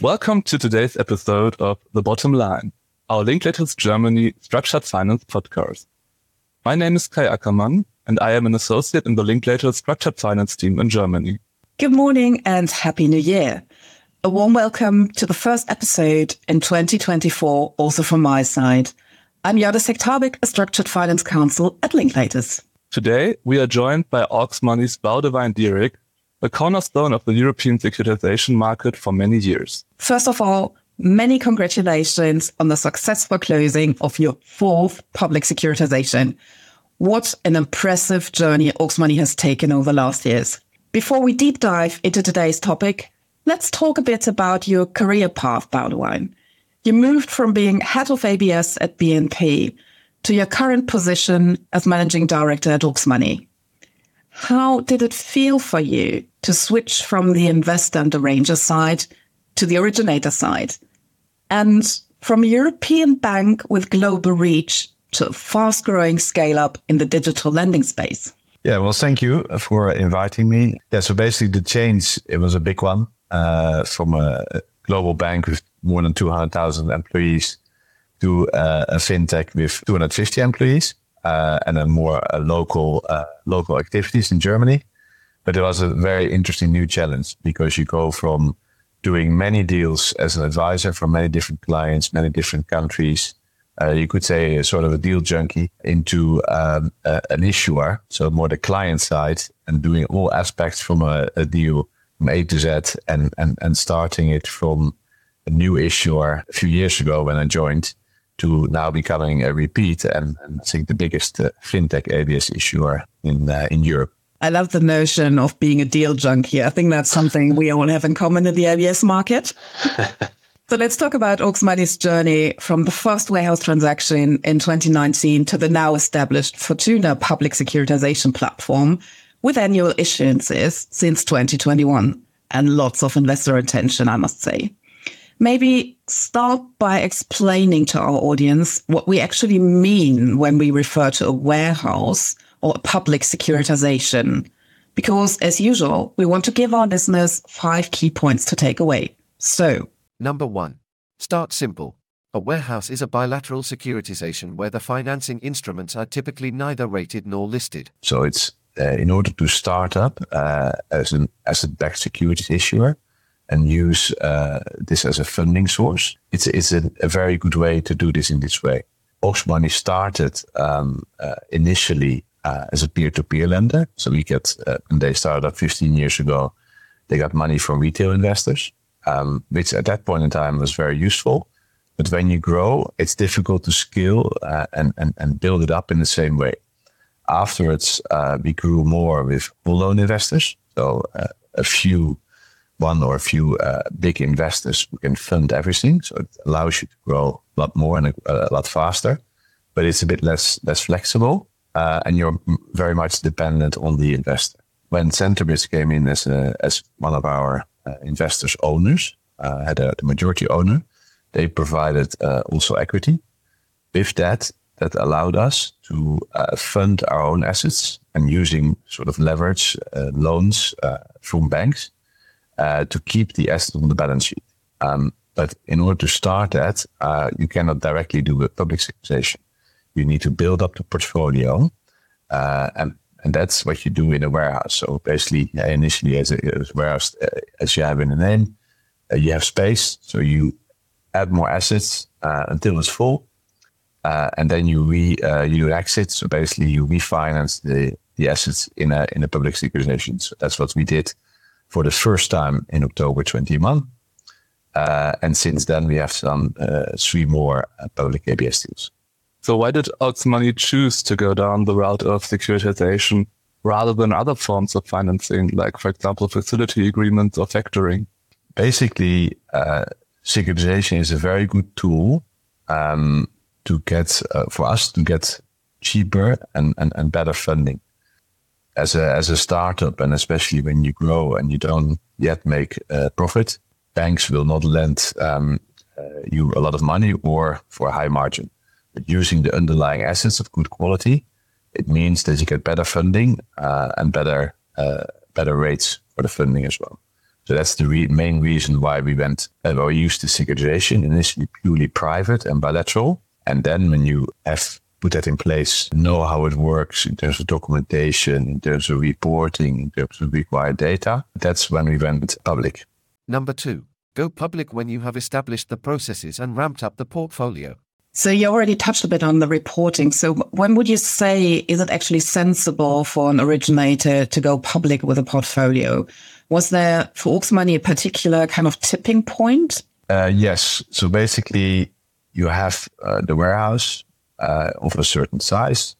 Welcome to today's episode of The Bottom Line, our Linklaters Germany Structured Finance podcast. My name is Kai Ackermann, and I am an associate in the Linklaters Structured Finance team in Germany. Good morning and Happy New Year. A warm welcome to the first episode in 2024, also from my side. I'm Jördis Tabik, a Structured Finance Counsel at Linklaters. Today, we are joined by auxmoney's Boudewijn Dierick, a cornerstone of the European securitization market for many years. First of all, many congratulations on the successful closing of your fourth public securitization. What an impressive journey auxmoney has taken over the last years. Before we deep dive into today's topic, let's talk a bit about your career path, Boudewijn. You moved from being head of ABS at BNP to your current position as managing director at Aux Money. How did it feel for you to switch from the investor and arranger side to the originator side? And from a European bank with global reach to a fast growing scale up in the digital lending space? Yeah, well, thank you for inviting me. Yeah, so basically the change, it was a big one uh, from a global bank with more than 200,000 employees to uh, a fintech with 250 employees uh, and then more uh, local uh, local activities in Germany. But it was a very interesting new challenge because you go from doing many deals as an advisor for many different clients, many different countries. Uh, you could say a sort of a deal junkie into um, an issuer, so more the client side and doing all aspects from a, a deal from A to Z and, and, and starting it from a new issuer a few years ago when I joined to now becoming a repeat and, and I think the biggest uh, fintech ABS issuer in uh, in Europe. I love the notion of being a deal junkie. I think that's something we all have in common in the ABS market. so let's talk about auxmoney's journey from the first warehouse transaction in 2019 to the now established Fortuna public securitization platform with annual issuances since 2021 and lots of investor attention, I must say maybe start by explaining to our audience what we actually mean when we refer to a warehouse or a public securitization. Because as usual, we want to give our listeners five key points to take away. So, number one, start simple. A warehouse is a bilateral securitization where the financing instruments are typically neither rated nor listed. So it's uh, in order to start up uh, as an asset-backed securities issuer, and use uh, this as a funding source. It's, it's a, a, very good way to do this in this way. auxmoney started um, uh, initially uh, as a peer-to-peer lender. So we get, uh, when they started up 15 years ago, they got money from retail investors, um, which at that point in time was very useful. But when you grow, it's difficult to scale uh, and, and, and build it up in the same way. Afterwards, uh, we grew more with whole loan investors. So a few one or a few uh, big investors who can fund everything. So it allows you to grow a lot more and a, a lot faster, but it's a bit less less flexible, uh, and you're very much dependent on the investor. When Centerbridge came in as a, as one of our uh, investors owners, uh, had a, the majority owner, they provided uh, also equity. With that, that allowed us to uh, fund our own assets and using sort of leverage loans from banks uh, to keep the asset on the balance sheet. Um, but in order to start that, uh, you cannot directly do a public securitization. You need to build up the portfolio, uh, and and that's what you do in a warehouse. So basically, initially as a, as warehouse, uh, as you have in the name, uh, you have space, so you add more assets until it's full, and then you re you do exit. So basically, you refinance the the assets in a in a public securitization. So that's what we did for the first time in October 21. Uh, and since then, we have done uh, three more uh, public ABS deals. So, why did Aux Money choose to go down the route of securitization rather than other forms of financing, like, for example, facility agreements or factoring? Basically, uh, securitization is a very good tool um, to get uh, for us to get cheaper and, and, and better funding as a as a startup, and especially when you grow and you don't yet make a profit, banks will not lend um, uh, you a lot of money or for a high margin. But using the underlying assets of good quality, it means that you get better funding uh, and better uh, better rates for the funding as well. So that's the re- main reason why we went, uh, why we used the securitization initially purely private and bilateral. And then when you have put that in place, know how it works in terms of documentation, in terms of reporting, in terms of required data, that's when we went public. Number two, go public when you have established the processes and ramped up the portfolio. So you already touched a bit on the reporting. So when would you say is it actually sensible for an originator to go public with a portfolio? Was there for auxmoney a particular kind of tipping point? Uh, yes. So basically, you have uh, the warehouse uh, of a certain size.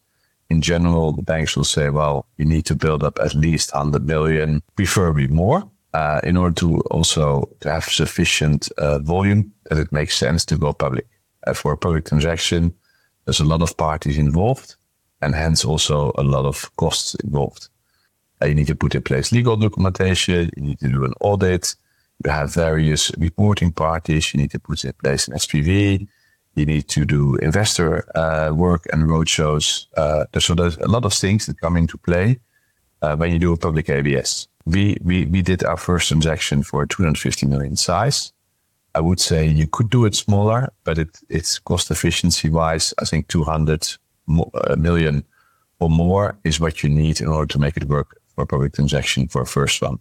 In general, the banks will say, well, you need to build up at least 100 million, preferably more, uh, in order to also to have sufficient uh, volume that it makes sense to go public. Uh, for a public transaction, there's a lot of parties involved and hence also a lot of costs involved. Uh, you need to put in place legal documentation. You need to do an audit. You have various reporting parties. You need to put in place an SPV. You need to do investor uh, work and roadshows. Uh, so there's a lot of things that come into play uh, when you do a public ABS. We, we, we did our first transaction for 250 million size. I would say you could do it smaller, but it, it's cost efficiency wise. I think 200 uh, million or more is what you need in order to make it work for a public transaction for a first one.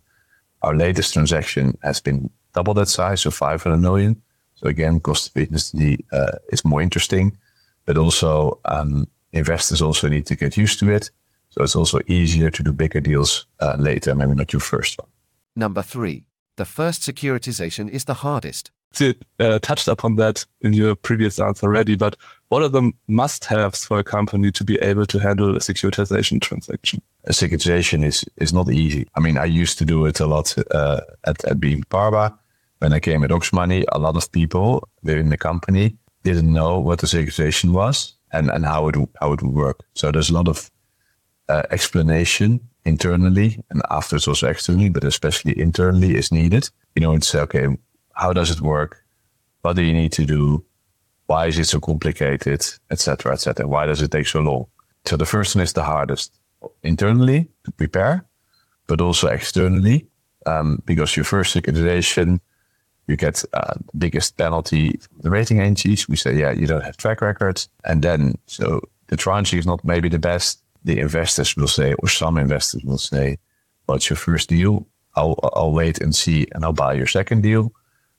Our latest transaction has been double that size, so 500 million. So again, cost efficiency uh, is more interesting, but also um, investors also need to get used to it. So it's also easier to do bigger deals uh, later, maybe not your first one. Number three, the first securitization is the hardest. You uh, touched upon that in your previous answer already, but what are the must-haves for a company to be able to handle a securitization transaction? A securitization is is not easy. I mean, I used to do it a lot uh, at at BNP Paribas. When I came at Aux Money, a lot of people within the company didn't know what the securitization was and, and how it how it would work. So there's a lot of uh, explanation internally and afterwards also externally, but especially internally is needed. You know, it's okay. How does it work? What do you need to do? Why is it so complicated, etc., etc.? Why does it take so long? So the first one is the hardest internally to prepare, but also externally um, because your first securitization, you get uh, the biggest penalty the rating agencies. We say, yeah, you don't have track records, and then so the tranche is not maybe the best. The investors will say, or some investors will say, it's your first deal. I'll, I'll wait and see, and I'll buy your second deal.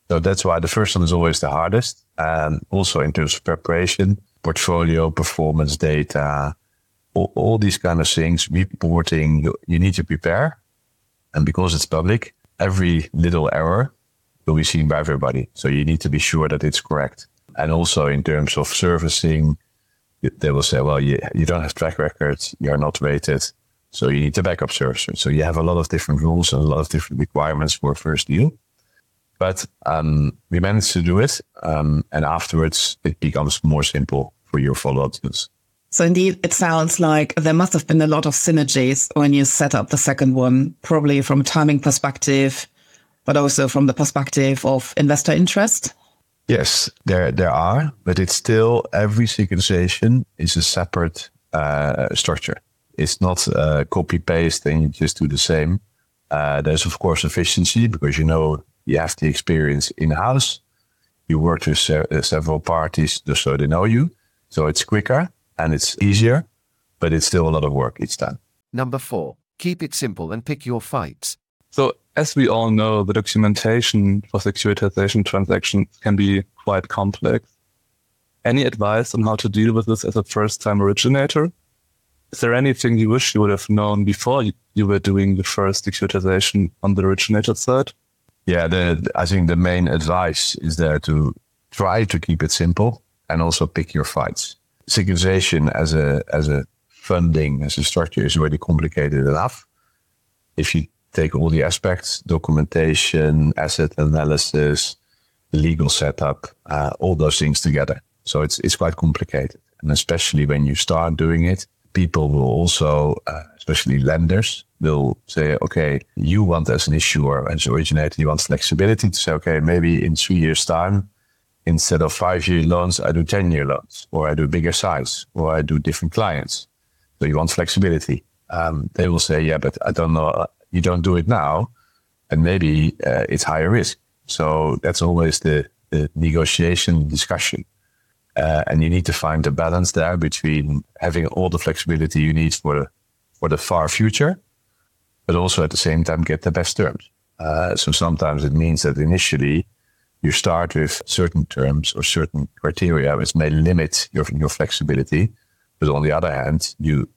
So that's why the first one is always the hardest. And also in terms of preparation, portfolio, performance data, all, all these kind of things, reporting, you need to prepare. And because it's public, every little error will be seen by everybody. So you need to be sure that it's correct. And also in terms of servicing, they will say, well, you, you don't have track records, you are not rated. So you need a backup servicer. So you have a lot of different rules and a lot of different requirements for a first deal. But um, we managed to do it. Um, and afterwards, it becomes more simple for your follow-up deals. So indeed, it sounds like there must have been a lot of synergies when you set up the second one, probably from a timing perspective, but also from the perspective of investor interest. Yes, there there are, but it's still every securitization is a separate uh, structure. It's not uh, copy paste and you just do the same. Uh, there's of course efficiency because you know you have the experience in house. You work with se- uh, several parties just so they know you, so it's quicker and it's easier, but it's still a lot of work each time. Number four, keep it simple and pick your fights. So as we all know, the documentation for securitization transactions can be quite complex. Any advice on how to deal with this as a first time originator? Is there anything you wish you would have known before you, were doing the first securitization on the originator side? Yeah, the, I think the main advice is there to try to keep it simple and also pick your fights. Securitization as a as a funding as a structure is already complicated enough. If you take all the aspects, documentation, asset analysis, legal setup, uh, all those things together. So it's it's quite complicated, and especially when you start doing it, people will also, uh, especially lenders, will say, okay, you want as an issuer, as an originator, you want flexibility to say, okay, maybe in three years' time, instead of five year loans, I do 10 year loans, or I do bigger size, or I do different clients. So you want flexibility. Um, they will say, yeah, but I don't know, you don't do it now. and maybe uh, it's higher risk. So that's always the, the negotiation discussion. Uh, and you need to find a balance there between having all the flexibility you need for the, for the far future, but also at the same time get the best terms. Uh, so sometimes it means that initially you start with certain terms or certain criteria which may limit your, your flexibility. But on the other hand, you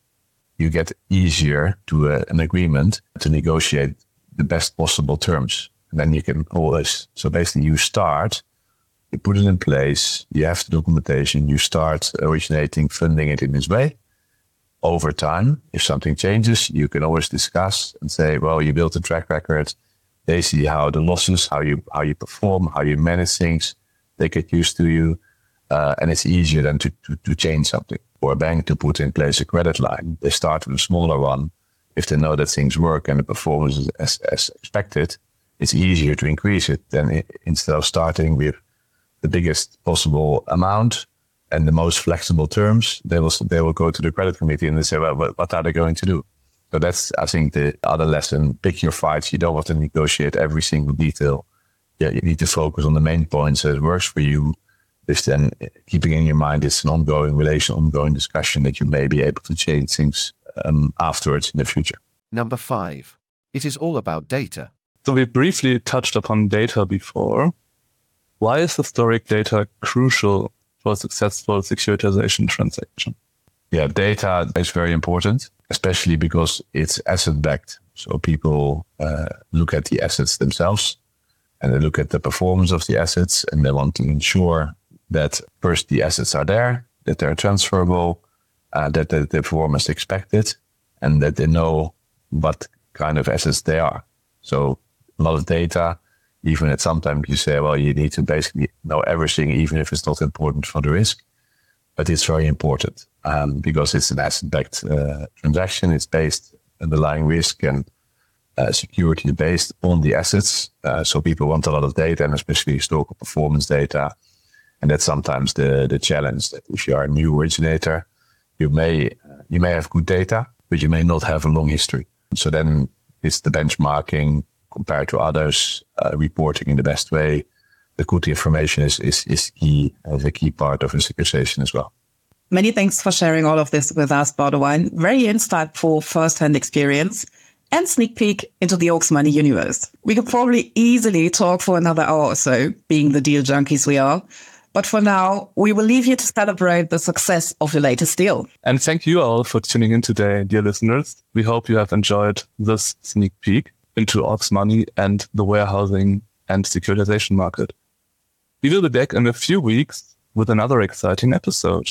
you get easier to uh, an agreement to negotiate the best possible terms. And then you can always, so basically you start, you put it in place, you have the documentation, you start originating, funding it in this way. Over time, if something changes, you can always discuss and say, well, you built a track record. They see how the losses, how you, how you perform, how you manage things. They get used to you. Uh, and it's easier than to, to, to change something for a bank to put in place a credit line. They start with a smaller one if they know that things work and the performance is as, as expected, it's easier to increase it than it, instead of starting with the biggest possible amount and the most flexible terms. They will they will go to the credit committee and they say, well, what, are they going to do? So that's I think the other lesson. Pick your fights. You don't have to negotiate every single detail. Yeah, you need to focus on the main points so it works for you. This then keeping in your mind it's an ongoing relation, ongoing discussion that you may be able to change things um, afterwards in the future. Number five, it is all about data. So we briefly touched upon data before. Why is historic data crucial for a successful securitization transaction? Yeah, data is very important, especially because it's asset backed. So people uh, look at the assets themselves and they look at the performance of the assets and they want to ensure that first the assets are there, that they're transferable, uh, that they perform as expected and that they know what kind of assets they are. So a lot of data, even at sometimes you say, well, you need to basically know everything, even if it's not important for the risk. But it's very important um, because it's an asset-backed uh, transaction. It's based on underlying risk and uh, security based on the assets. Uh, so people want a lot of data and especially historical performance data. And that's sometimes the, the challenge that if you are a new originator, you may you may have good data, but you may not have a long history. So then it's the benchmarking compared to others, uh, reporting in the best way. The good information is is is key as a key part of a securitization as well. Many thanks for sharing all of this with us, Boudewijn. Very insightful first-hand experience and sneak peek into the auxmoney universe. We could probably easily talk for another hour or so, being the deal junkies we are. But for now, we will leave you to celebrate the success of your latest deal. And thank you all for tuning in today, dear listeners. We hope you have enjoyed this sneak peek into Aux Money and the warehousing and securitization market. We will be back in a few weeks with another exciting episode.